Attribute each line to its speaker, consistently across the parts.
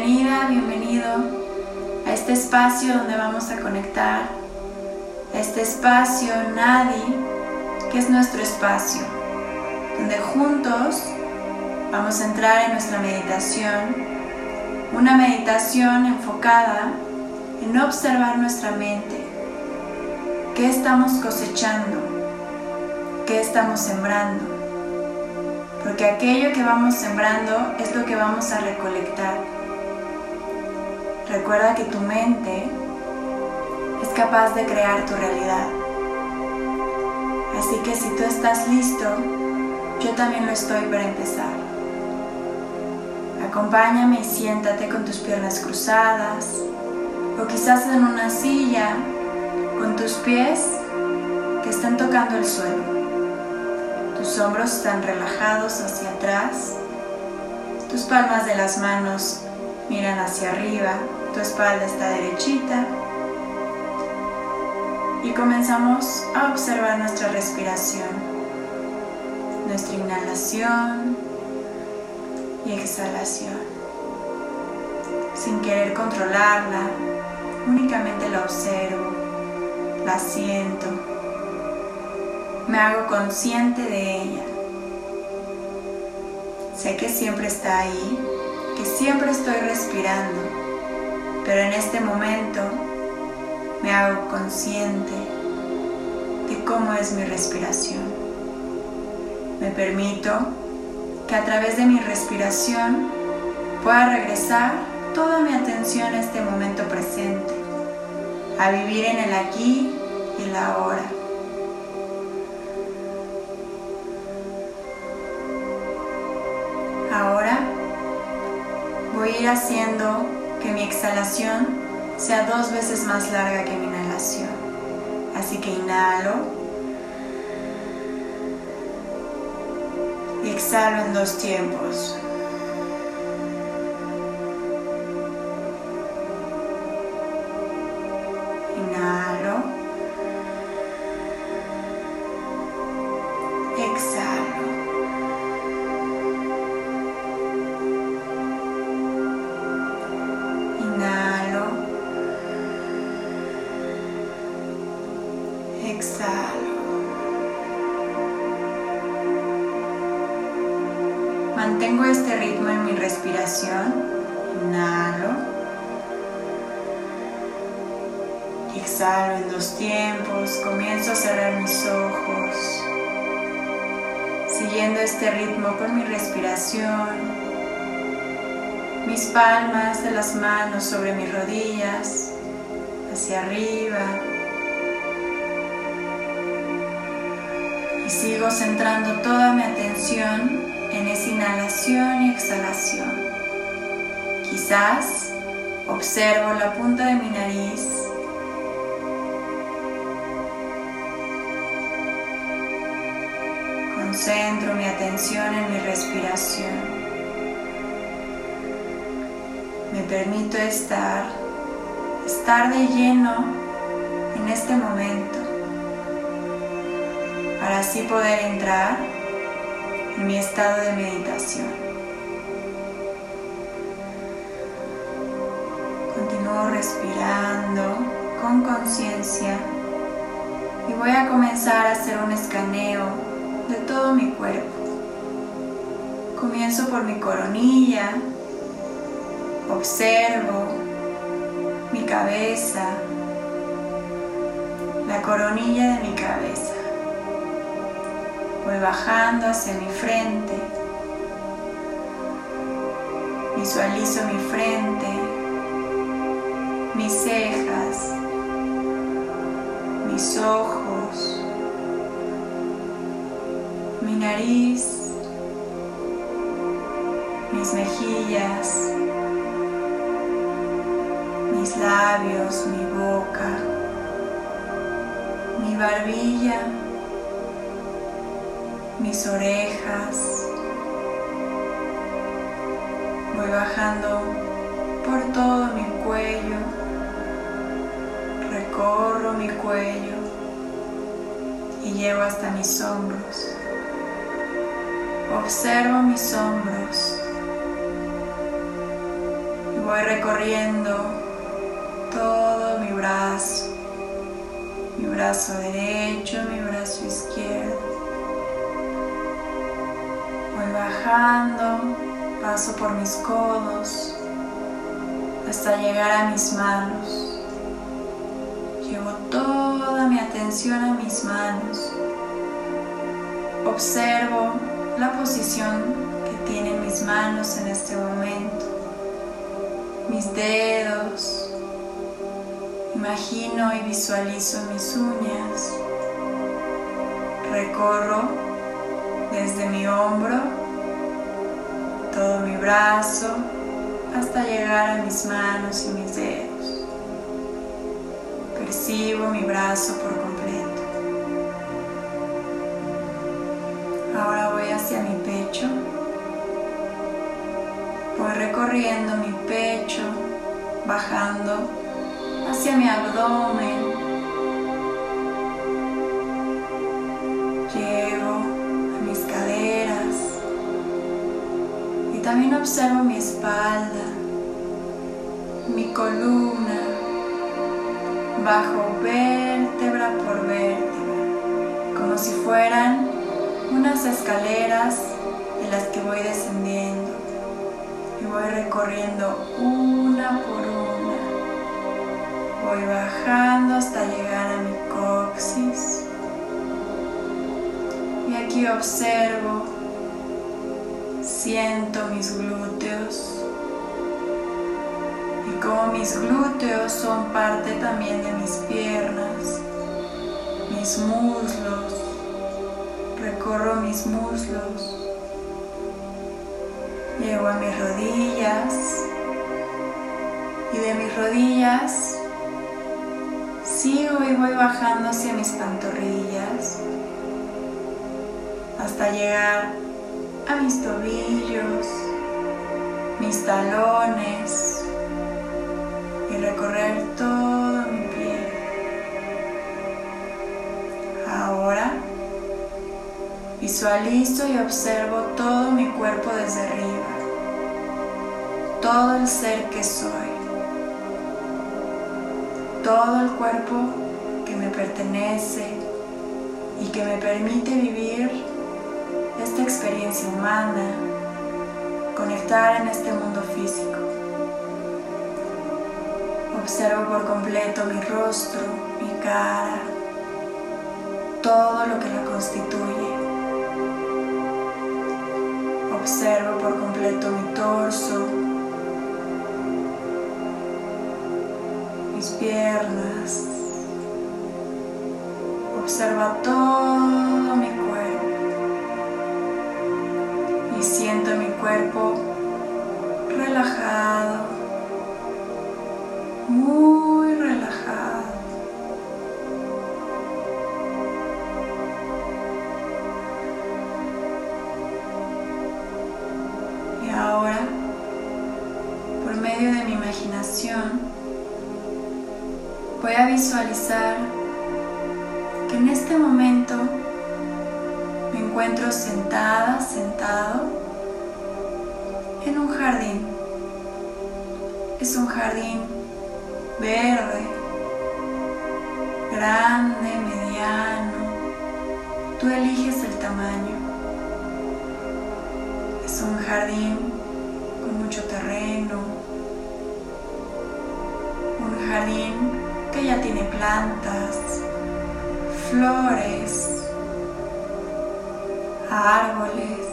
Speaker 1: Bienvenida, bienvenido a este espacio donde vamos a conectar, a este espacio Nadi, que es nuestro espacio, donde juntos vamos a entrar en nuestra meditación, una meditación enfocada en observar nuestra mente, qué estamos cosechando, qué estamos sembrando porque aquello que vamos sembrando es lo que vamos a recolectar. Recuerda que tu mente es capaz de crear tu realidad. Así que si tú estás listo, yo también lo estoy para empezar. Acompáñame y siéntate con tus piernas cruzadas o quizás en una silla con tus pies que están tocando el suelo. Tus hombros están relajados hacia atrás. Tus palmas de las manos miran hacia arriba. Tu espalda está derechita. Y comenzamos a observar nuestra respiración. Nuestra inhalación y exhalación. Sin querer controlarla, únicamente la observo, la siento me hago consciente de ella. Sé que siempre está ahí, que siempre estoy respirando, pero en este momento me hago consciente de cómo es mi respiración. Me permito que a través de mi respiración pueda regresar toda mi atención a este momento presente, a vivir en el aquí y el ahora. Ahora voy a ir haciendo que mi exhalación sea dos veces más larga que mi inhalación. Así que inhalo y exhalo en dos tiempos. Siguiendo este ritmo con mi respiración. Mis palmas de las manos sobre mis rodillas. Hacia arriba. Y sigo centrando toda mi atención en esa inhalación y exhalación. Quizás observo la punta de mi nariz. Concentro mi atención en mi respiración. Me permito estar, estar de lleno en este momento para así poder entrar mi estado de meditación. Continúo respirando con conciencia y voy a comenzar a hacer un escaneo de todo mi cuerpo. Comienzo por mi coronilla, observo mi cabeza, la coronilla de mi cabeza. Voy bajando hacia mi frente. Visualizo mi frente, mis cejas, mis ojos, nariz, mis mejillas, mis labios, mi boca, mi barbilla mis orejas. Voy bajando por todo mi cuello. Recorro mi cuello y llego hasta mis hombros. Observo mis hombros. Voy recorriendo todo mi brazo, mi brazo derecho, mi brazo izquierdo. Voy bajando, paso por mis codos hasta llegar a mis manos. Llevo toda mi atención a mis manos. Observo la posición que tienen mis manos en este momento. Mis dedos. Imagino y visualizo mis uñas. Recorro desde mi hombro, todo mi brazo, hasta llegar a mis manos y mis dedos. Percibo mi brazo por mi pecho. Voy recorriendo mi pecho, bajando hacia mi abdomen. Llego a mis caderas y también observo mi espalda, mi columna, bajo vértebra por vértebra, como si fueran unas escaleras de las que voy descendiendo y voy recorriendo una por una. Voy bajando hasta llegar a mi coxis. Y aquí observo, siento mis glúteos. Y como mis glúteos son parte también de mis piernas, mis muslos, recorro mis muslos, llego a mis rodillas. Y de mis rodillas sigo y voy bajando hacia mis pantorrillas hasta llegar a mis tobillos, mis talones y recorrer todo visualizo y observo todo mi cuerpo desde arriba, todo el ser que soy, todo el cuerpo que me pertenece y que me permite vivir esta experiencia humana, conectar en este mundo físico. Observo por completo mi rostro, mi cara, todo lo que la constituye. Observo por completo mi torso, mis piernas. Observa todo mi cuerpo y siento mi cuerpo relajado, voy a visualizar que en este momento me encuentro sentada, sentado en un jardín. Es un jardín verde, grande, mediano. Tú eliges el tamaño. Es un jardín con mucho terreno. Un jardín ya tiene plantas, flores, árboles.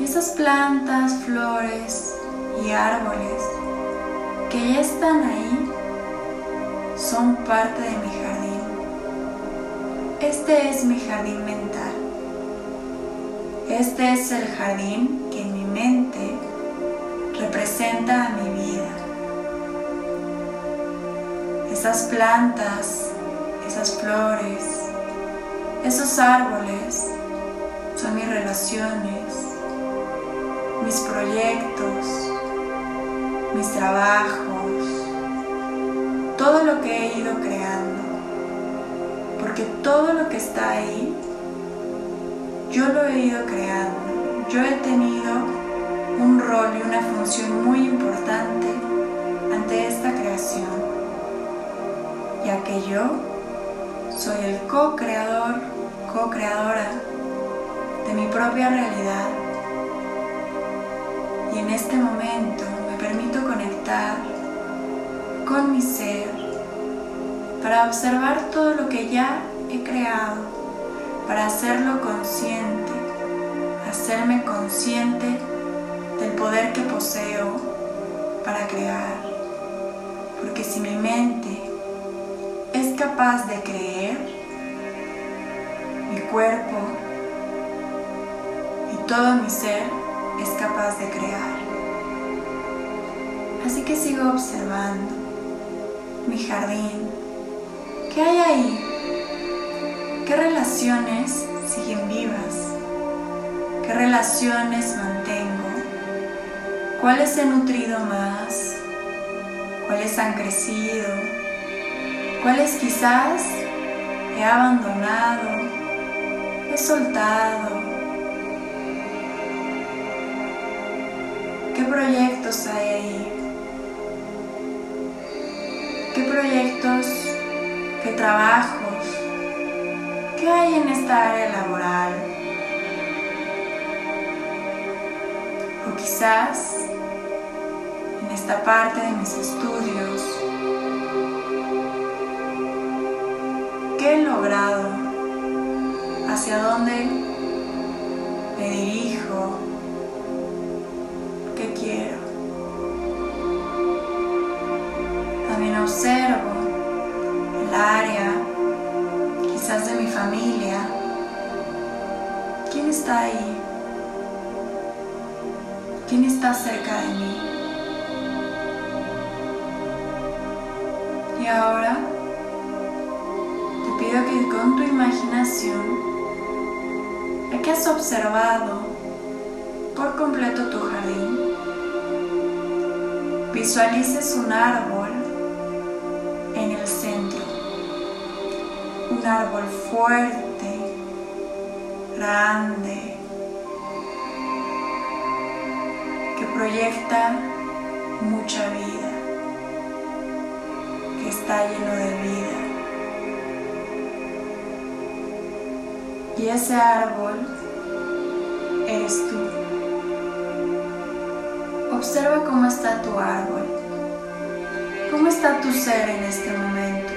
Speaker 1: Y esas plantas, flores y árboles que ya están ahí son parte de mi jardín. Este es mi jardín mental. Este es el jardín que en mi mente representa a mi vida. Esas plantas, esas flores, esos árboles son mis relaciones, mis proyectos, mis trabajos, todo lo que he ido creando. Porque todo lo que está ahí, yo lo he ido creando. Yo he tenido un rol y una función muy importante ante esta yo soy el co-creador, co-creadora de mi propia realidad. Y en este momento me permito conectar con mi ser para observar todo lo que ya he creado, para hacerlo consciente, hacerme consciente del poder que poseo para crear. Porque si mi mente capaz de creer, mi cuerpo y todo mi ser es capaz de crear. Así que sigo observando mi jardín. ¿Qué hay ahí? ¿Qué relaciones siguen vivas? ¿Qué relaciones mantengo? ¿Cuáles he nutrido más? ¿Cuáles han crecido? ¿Cuáles quizás he abandonado? He soltado. ¿Qué proyectos hay? ¿Qué proyectos, qué trabajos, qué hay en esta área laboral? O quizás en esta parte de mis estudios, ¿Hacia dónde me dirijo? ¿Qué quiero? También observo el área, quizás de mi familia. ¿Quién está ahí? ¿Quién está cerca de mí? Y ahora que con tu imaginación, ya que has observado por completo tu jardín, visualices un árbol en el centro, un árbol fuerte, grande, que proyecta mucha vida, que está lleno de vida. Y ese árbol eres tú. Observa cómo está tu árbol, cómo está tu ser en este momento.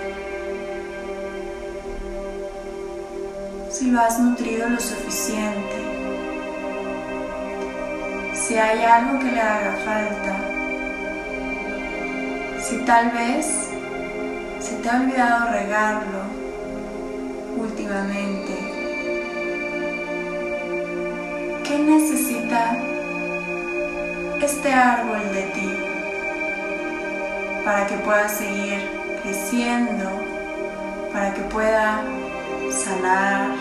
Speaker 1: Si lo has nutrido lo suficiente, si hay algo que le haga falta, si tal vez se te ha olvidado regarlo últimamente, necesita este árbol de ti para que pueda seguir creciendo, para que pueda sanar,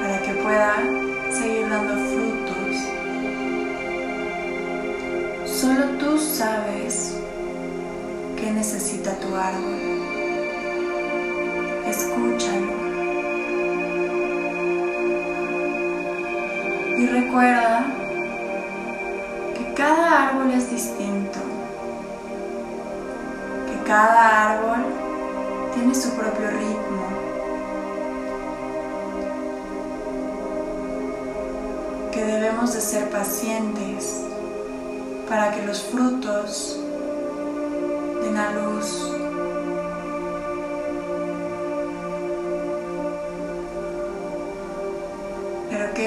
Speaker 1: para que pueda seguir dando frutos. Solo tú sabes qué necesita tu árbol. Y recuerda que cada árbol es distinto, que cada árbol tiene su propio ritmo. Que debemos de ser pacientes para que los frutos den a luz.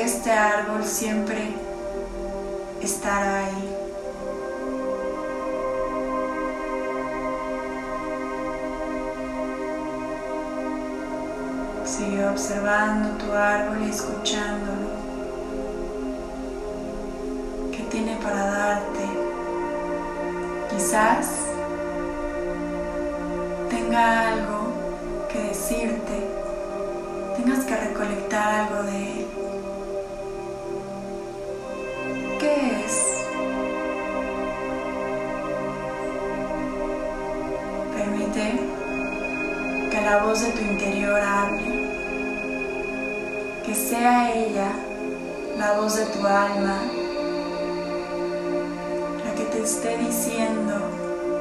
Speaker 1: Este árbol siempre estará ahí. Sigue observando tu árbol y escuchándolo. ¿Qué tiene para darte? Quizás tenga algo que decirte. Tengas que recolectar algo de él. Que la voz de tu interior hable, que sea ella la voz de tu alma, la que te esté diciendo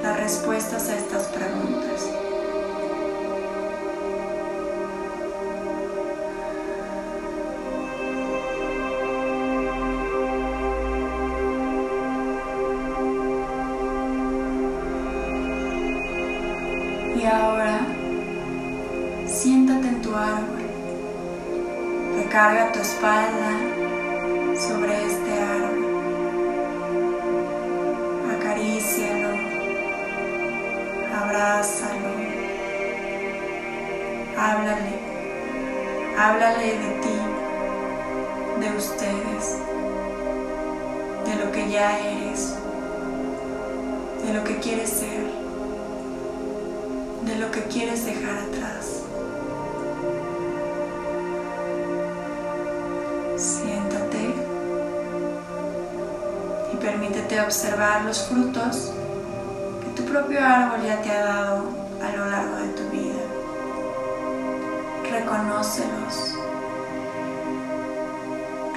Speaker 1: las respuestas a estas preguntas. Espalda sobre este árbol. Acarícialo. Abrázalo. Háblale. Háblale de ti, de ustedes, de lo que ya eres, de lo que quieres ser de lo que quieres dejar atrás. Permítete observar los frutos que tu propio árbol ya te ha dado a lo largo de tu vida. Reconócelos.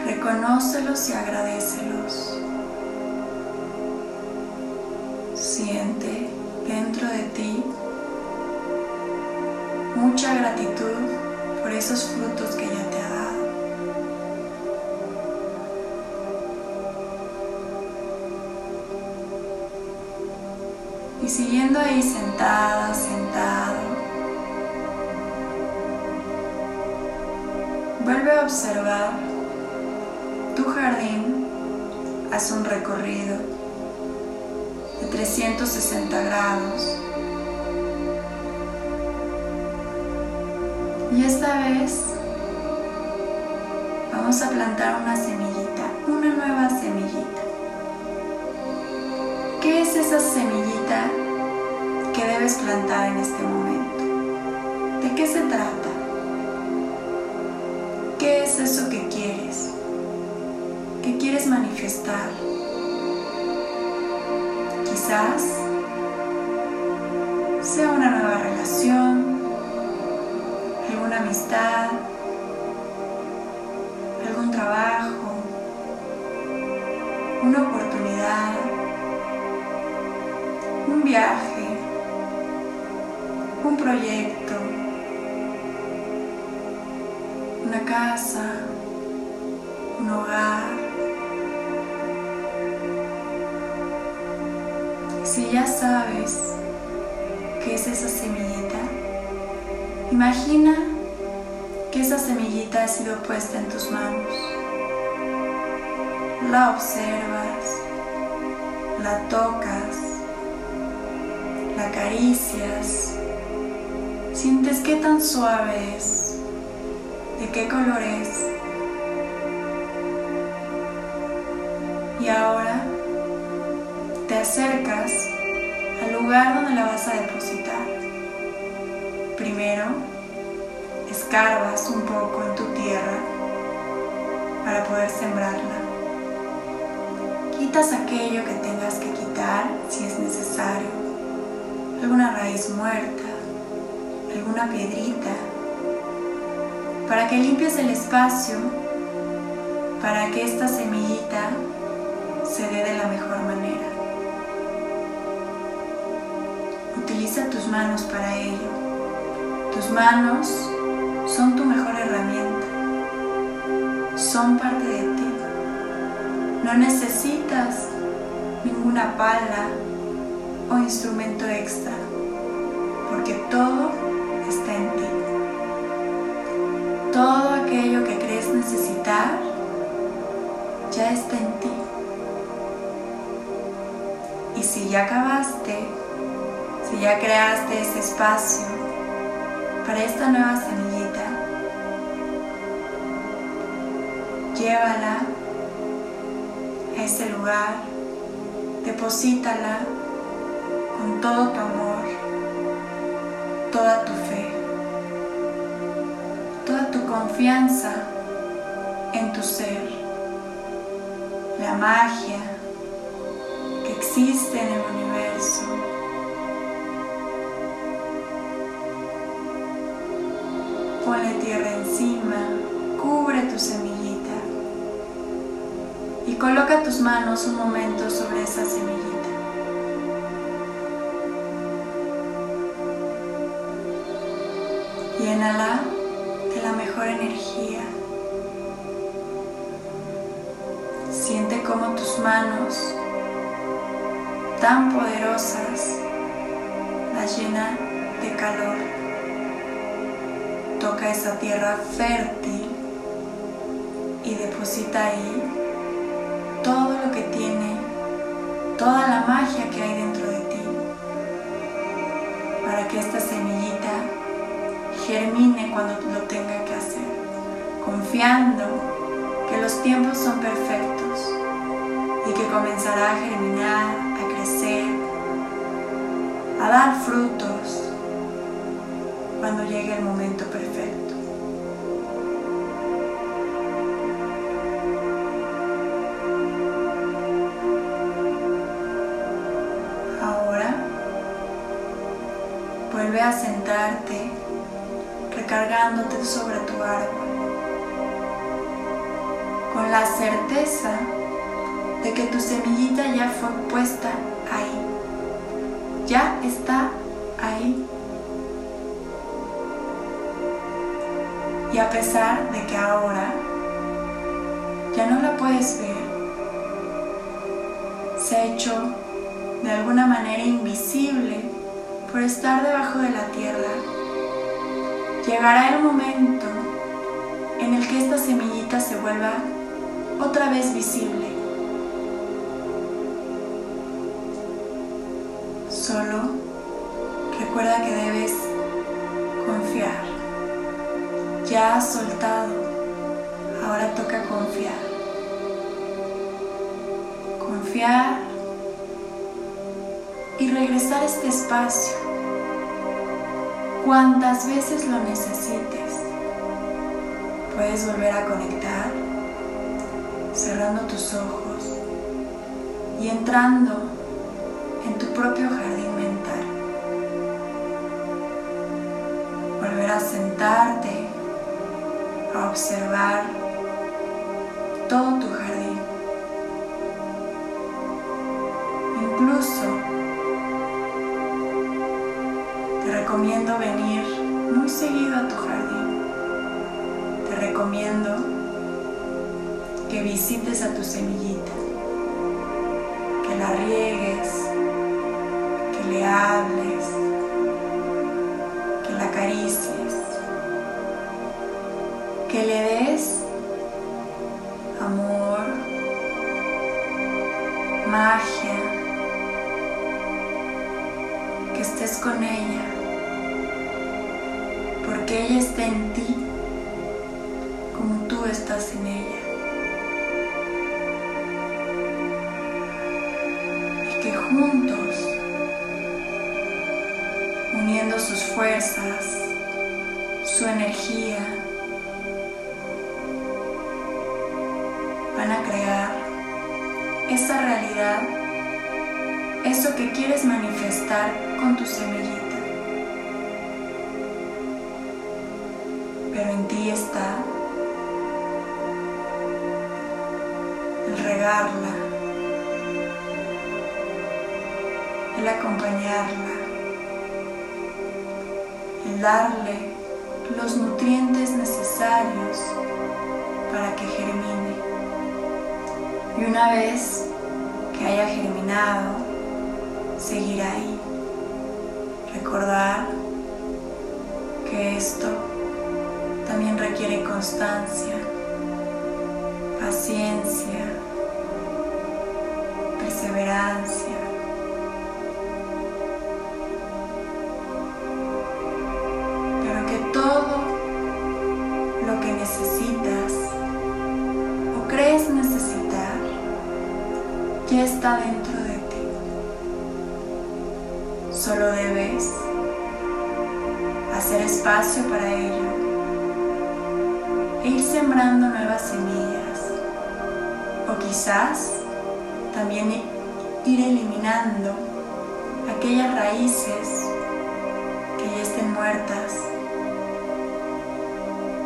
Speaker 1: Reconócelos y agradecelos. Siguiendo ahí sentada, sentado, vuelve a observar tu jardín, haz un recorrido de 360 grados. Y esta vez vamos a plantar una semillita, una nueva semillita. ¿Qué es esa semillita que debes plantar en este momento? ¿De qué se trata? ¿Qué es eso que quieres? ¿Qué quieres manifestar? Quizás sea una nueva relación, alguna amistad, algún trabajo, una oportunidad, un viaje, proyecto, una casa, un hogar. Si ya sabes qué es esa semillita, imagina que esa semillita ha sido puesta en tus manos. La observas, la tocas, la acaricias, sientes qué tan suave es, de qué color es. Y ahora te acercas al lugar donde la vas a depositar. Primero, escarbas un poco en tu tierra para poder sembrarla. Quitas aquello que tengas que quitar si es necesario, alguna raíz muerta, alguna piedrita, para que limpies el espacio, para que esta semillita se dé de la mejor manera. Utiliza tus manos para ello. Tus manos son tu mejor herramienta. Son parte de ti. No necesitas ninguna pala o instrumento extra, porque todo si ya acabaste, si ya creaste ese espacio para esta nueva semillita, llévala a ese lugar, deposítala con todo tu amor, toda tu fe, toda tu confianza en tu ser, la magia existe en el universo. Ponle tierra encima, cubre tu semillita coloca tus manos un momento sobre esa semillita. Llénala de la mejor energía. Siente como tus manos tan poderosas las llenan de calor. Toca esa tierra fértil y deposita ahí todo lo que tiene, toda la magia que hay dentro de ti, para que esta semillita germine cuando lo tenga que hacer, confiando que los tiempos son perfectos y que comenzará a germinar, a dar frutos cuando llegue el momento perfecto. Vuelve a sentarte, recargándote sobre tu árbol, con la certeza de que tu semillita ya fue puesta ahí, ya está ahí. Y a pesar de que ahora ya no la puedes ver, se ha hecho de alguna manera invisible por estar debajo de la tierra, llegará el momento en el que esta semillita se vuelva otra vez visible. Solo recuerda que debes confiar. Ya has soltado, ahora toca confiar. Confiar y regresar a este espacio cuantas veces lo necesites. Puedes volver a conectar cerrando tus ojos y entrando en tu propio jardín Volver a sentarte, a observar todo tu jardín. Incluso recomiendo venir muy seguido a tu jardín. Te recomiendo que visites a tu semillita, que la riegues, que le hables, que fuerzas, su energía, van a crear esa realidad, eso que quieres manifestar con tu semillita. pero en ti está el regarla, el acompañarla, darle los nutrientes necesarios para que germine. Y una vez que haya germinado, seguir ahí. Recordar que esto también requiere constancia, paciencia, perseverancia. Solo debes hacer espacio para ello ir sembrando nuevas semillas o quizás también ir eliminando aquellas raíces que ya estén muertas,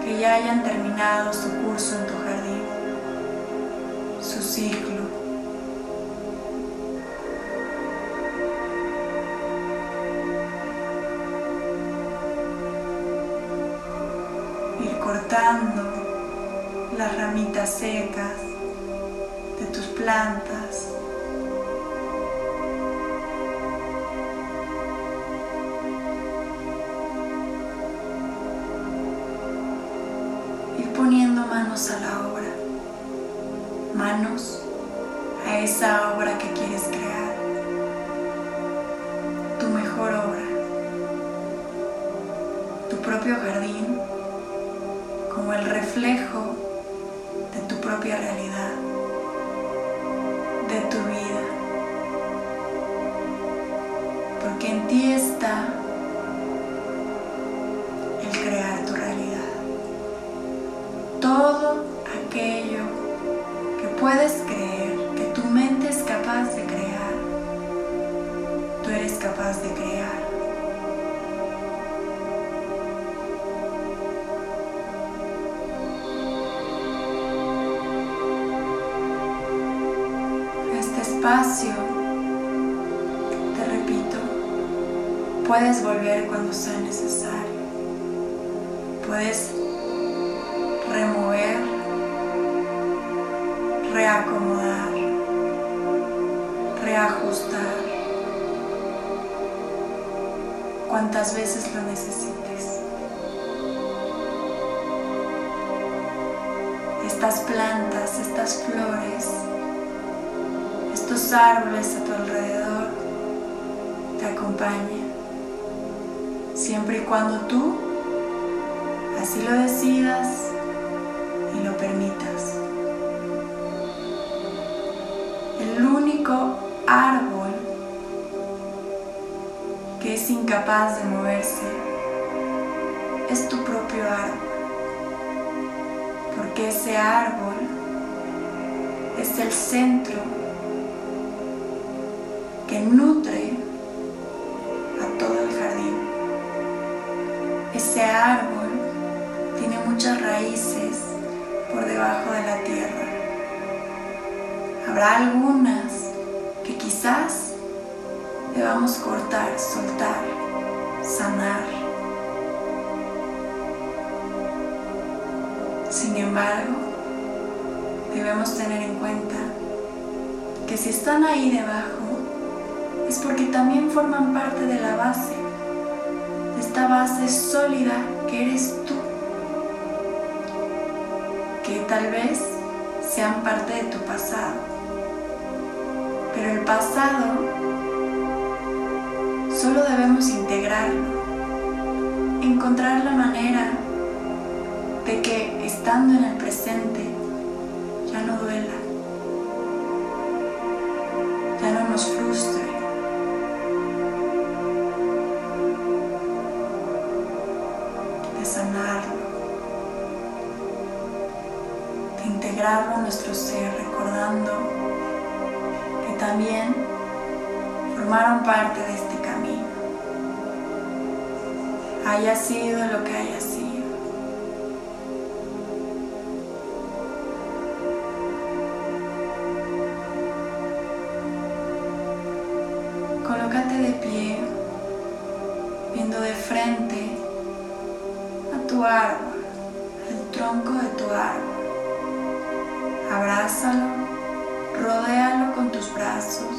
Speaker 1: que ya hayan terminado su curso en tu jardín, su ciclo. Cortando las ramitas secas de tus plantas. poniendo manos a la obra, manos a esa obra que quieres crear, tu mejor obra, tu propio jardín como el reflejo de tu propia realidad, de tu vida, porque en ti está todo aquello que puedes creer que tu mente es capaz de crear, tú eres capaz de crear. Espacio, te repito, puedes volver cuando sea necesario. Puedes remover, reacomodar, reajustar, cuantas veces lo necesites. Estas plantas, estas flores, estos árboles a tu alrededor te acompañan, siempre y cuando tú así lo decidas y lo permitas. El único árbol que es incapaz de moverse es tu propio árbol, porque ese árbol es el centro que nutre a todo el jardín. Ese árbol tiene muchas raíces por debajo de la tierra. Habrá algunas que quizás debamos cortar, soltar, sanar. Sin embargo, debemos tener en cuenta que si están ahí debajo es porque también forman parte de la base, de esta base sólida que eres tú que tal vez sean parte de tu pasado. Pero el pasado solo debemos integrarlo, encontrar la manera de que estando en el presente ya no duela, ya no nos frustre. Recordando que también formaron parte de este camino, haya sido lo que haya sido. Colócate de pie, viendo de frente a tu árbol, el tronco de tu árbol abrázalo, rodéalo con tus brazos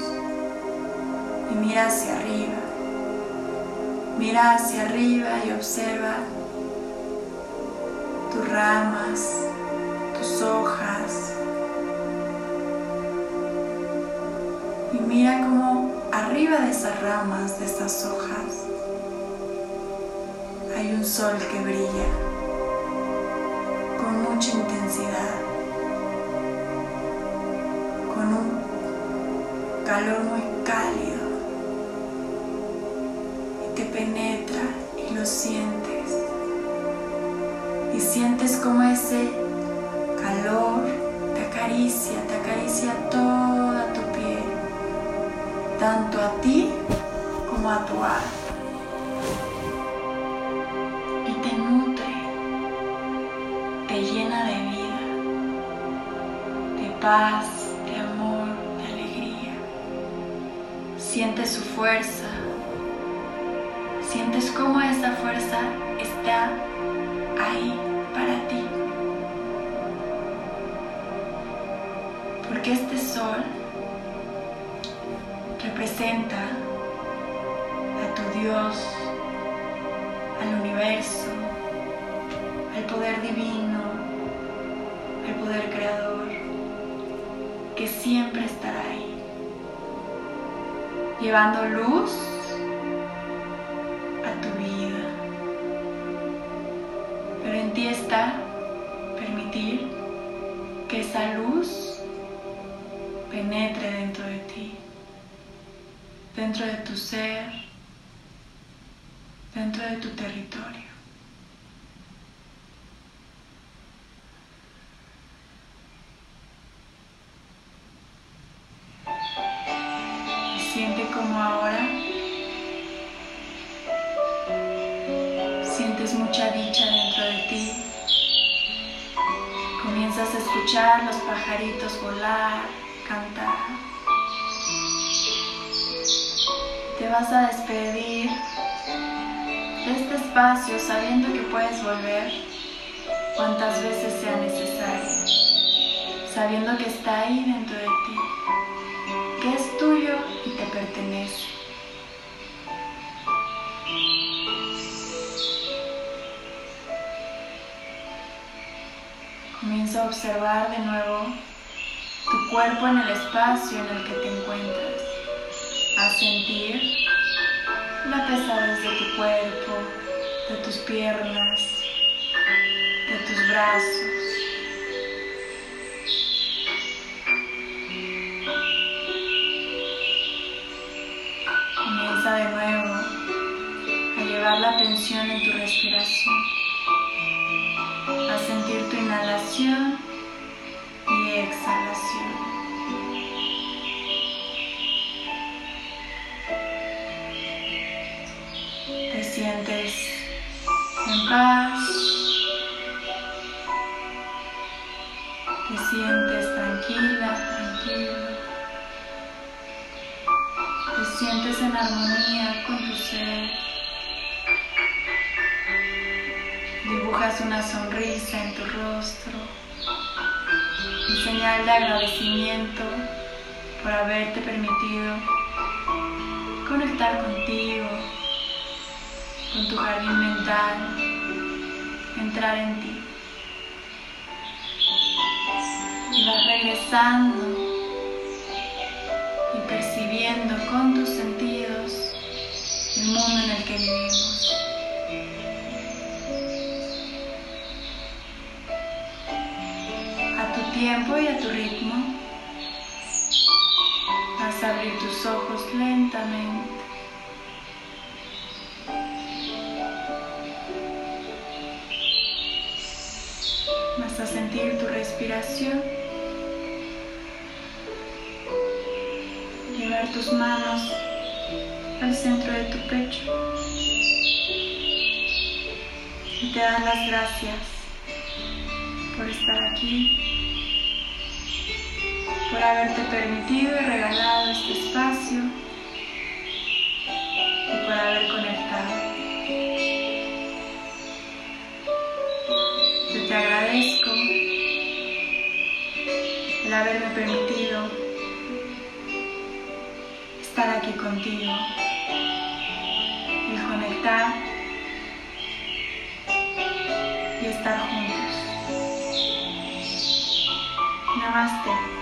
Speaker 1: y mira hacia arriba. Mira hacia arriba y observa tus ramas, tus hojas. Y mira cómo arriba de esas ramas, de estas hojas, hay un sol que brilla con mucha intensidad. Calor muy cálido y te penetra y lo sientes. Y sientes como ese calor te acaricia, te acaricia toda tu piel, tanto a ti como a tu alma. Te llena de vida, de paz, Siente su fuerza. Sientes cómo esa fuerza está ahí para ti. Porque este sol representa a tu Dios, al universo, al poder divino, al poder creador, que siempre ahí, llevando luz a tu vida. Pero en ti está permitir que esa luz penetre dentro de ti, dentro de tu ser, dentro de tu territorio. Siente como ahora sientes mucha dicha dentro de ti. Comienzas a escuchar los pajaritos volar, cantar. Te vas a despedir de este espacio sabiendo que puedes volver cuantas veces sea necesario, sabiendo que está ahí dentro de ti, que es tuyo y te pertenece. Comienza a observar de nuevo tu cuerpo en el espacio en el que te encuentras, a sentir la pesadez de tu cuerpo, de tus piernas, de tus brazos. De nuevo a llevar la atención en tu respiración, a sentir tu inhalación y exhalación. Te sientes en paz, armonía con tu ser. Dibujas una sonrisa en tu rostro, en señal de agradecimiento por haberte permitido conectar contigo, con tu jardín mental, entrar en ti. Y vas regresando y percibiendo con tus sentidos en el que vivimos. A tu tiempo y a tu ritmo vas a abrir tus ojos lentamente. Vas a sentir tu respiración. Llevar tus manos al centro de tu pecho. Y te dan las gracias por estar aquí, por haberte permitido y regalado este espacio y por haber conectado. Yo te agradezco el haberme permitido estar aquí contigo, el conectar y estar juntos. Namaste.